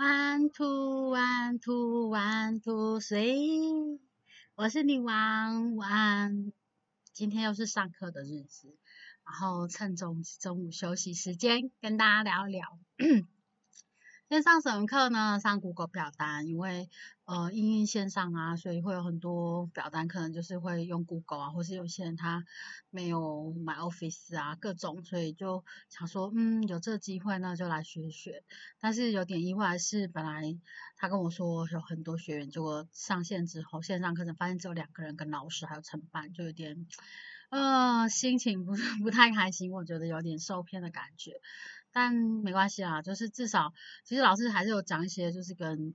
One two one two one two three，我是女王晚安，今天又是上课的日子，然后趁中中午休息时间跟大家聊一聊。先上什么课呢？上 Google 表单，因为呃，因为线上啊，所以会有很多表单，可能就是会用 Google 啊，或是有些人他没有买 Office 啊，各种，所以就想说，嗯，有这个机会呢，就来学学。但是有点意外是，本来他跟我说有很多学员，结果上线之后，线上课程发现只有两个人跟老师还有承办，就有点呃，心情不 不太开心，我觉得有点受骗的感觉。但没关系啊，就是至少，其实老师还是有讲一些，就是跟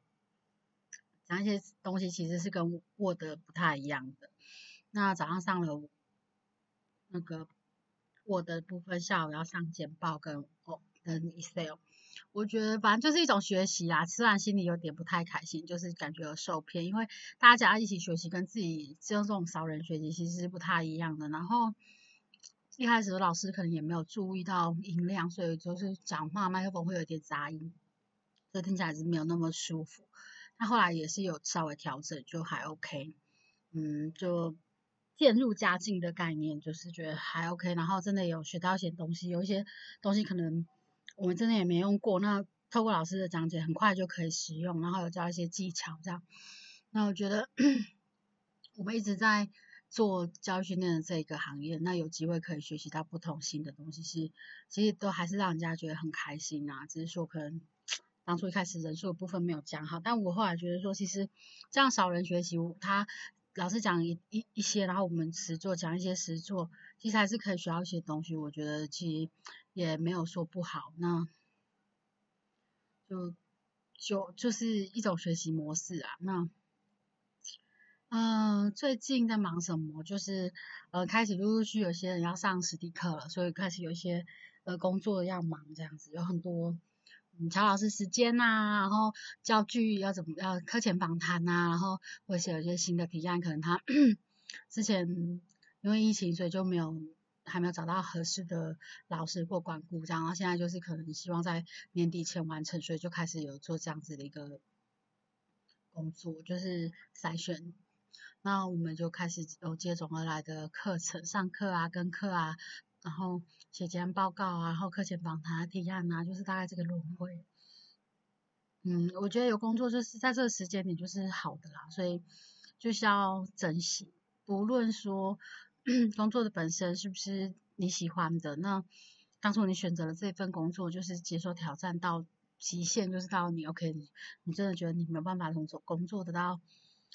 讲一些东西，其实是跟 Word 不太一样的。那早上上了那个 Word 部分，下午要上简报跟哦跟 Excel，我觉得反正就是一种学习啊，虽然心里有点不太开心，就是感觉受骗，因为大家一起学习跟自己只有这种少人学习其实是不太一样的，然后。一开始老师可能也没有注意到音量，所以就是讲话麦克风会有点杂音，所以听起来是没有那么舒服。那后来也是有稍微调整，就还 OK。嗯，就渐入佳境的概念，就是觉得还 OK。然后真的有学到一些东西，有一些东西可能我们真的也没用过，那透过老师的讲解，很快就可以使用，然后有教一些技巧这样。那我觉得我们一直在。做教育训练的这一个行业，那有机会可以学习到不同新的东西，是其实都还是让人家觉得很开心啊。只是说可能当初一开始人数的部分没有讲好，但我后来觉得说，其实这样少人学习，他老师讲一一一些，然后我们实做讲一些实做，其实还是可以学到一些东西。我觉得其实也没有说不好，那就就就是一种学习模式啊。那嗯，最近在忙什么？就是呃，开始陆陆续有些人要上实体课了，所以开始有一些呃工作要忙这样子，有很多嗯，乔老师时间呐，然后教具要怎么要课前访谈呐，然后或者有一些新的提案，可能他 之前因为疫情，所以就没有还没有找到合适的老师或管顾这样，然后现在就是可能希望在年底前完成，所以就开始有做这样子的一个工作，就是筛选。那我们就开始有接踵而来的课程，上课啊，跟课啊，然后写结案报告啊，然后课前访谈、提案啊，就是大概这个轮回。嗯，我觉得有工作就是在这个时间点就是好的啦，所以就是要珍惜。不论说 工作的本身是不是你喜欢的，那当初你选择了这份工作，就是接受挑战到极限，就是到你 OK，你你真的觉得你没有办法从做工作得到。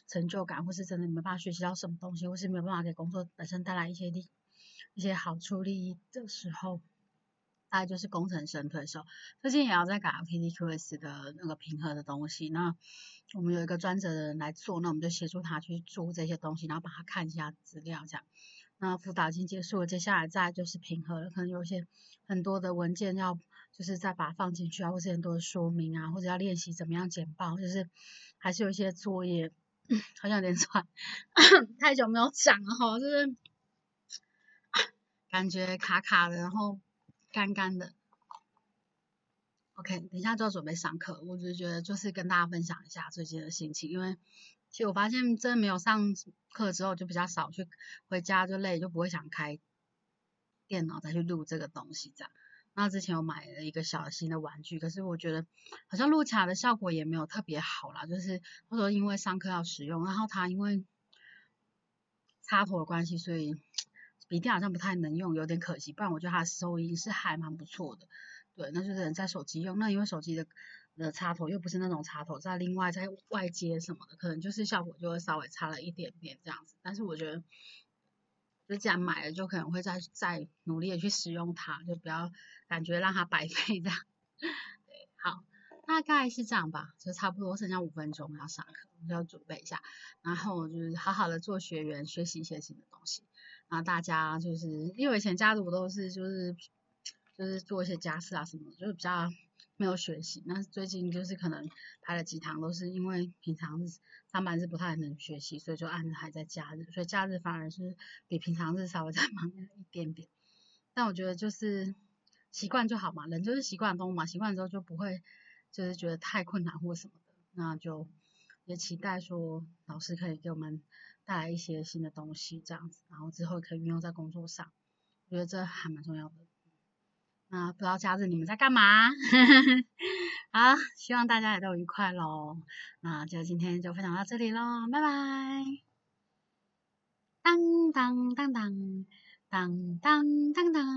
成就感，或是真的没办法学习到什么东西，或是没有办法给工作本身带来一些利一些好处利益的时候，大概就是功成身退的时候。最近也要在改 PDQS 的那个平和的东西，那我们有一个专责的人来做，那我们就协助他去做这些东西，然后帮他看一下资料这样。那辅导已经结束了，接下来再就是平和了，可能有一些很多的文件要就是再把它放进去啊，或是很多的说明啊，或者要练习怎么样简报，就是还是有一些作业。好像有点喘，太久没有讲了哈，就是感觉卡卡的，然后干干的。OK，等一下就要准备上课，我只是觉得就是跟大家分享一下最近的心情，因为其实我发现真的没有上课之后就比较少去回家就累，就不会想开电脑再去录这个东西这样。那之前我买了一个小新的玩具，可是我觉得好像录起来的效果也没有特别好啦。就是或者因为上课要使用，然后它因为插头的关系，所以笔电好像不太能用，有点可惜。不然我觉得它的收音是还蛮不错的。对，那就是在手机用。那因为手机的的插头又不是那种插头，在另外在外接什么的，可能就是效果就会稍微差了一点点这样子。但是我觉得。就既然买了，就可能会再再努力的去使用它，就不要感觉让它白费这样。对，好，大概是这样吧，就差不多剩下五分钟要上课，就要准备一下，然后就是好好的做学员，学习一些新的东西。然后大家就是因为以前家族都是就是就是做一些家事啊什么，就是比较。没有学习，那最近就是可能排了几堂，都是因为平常上班是不太能学习，所以就按还在假日，所以假日反而是比平常日稍微再忙一点点。但我觉得就是习惯就好嘛，人就是习惯动物嘛，习惯之后就不会就是觉得太困难或什么的，那就也期待说老师可以给我们带来一些新的东西这样子，然后之后可以运用在工作上，我觉得这还蛮重要的。那不知道假日你们在干嘛？好，希望大家也都愉快喽。那就今天就分享到这里喽，拜拜。当当当当当当当当。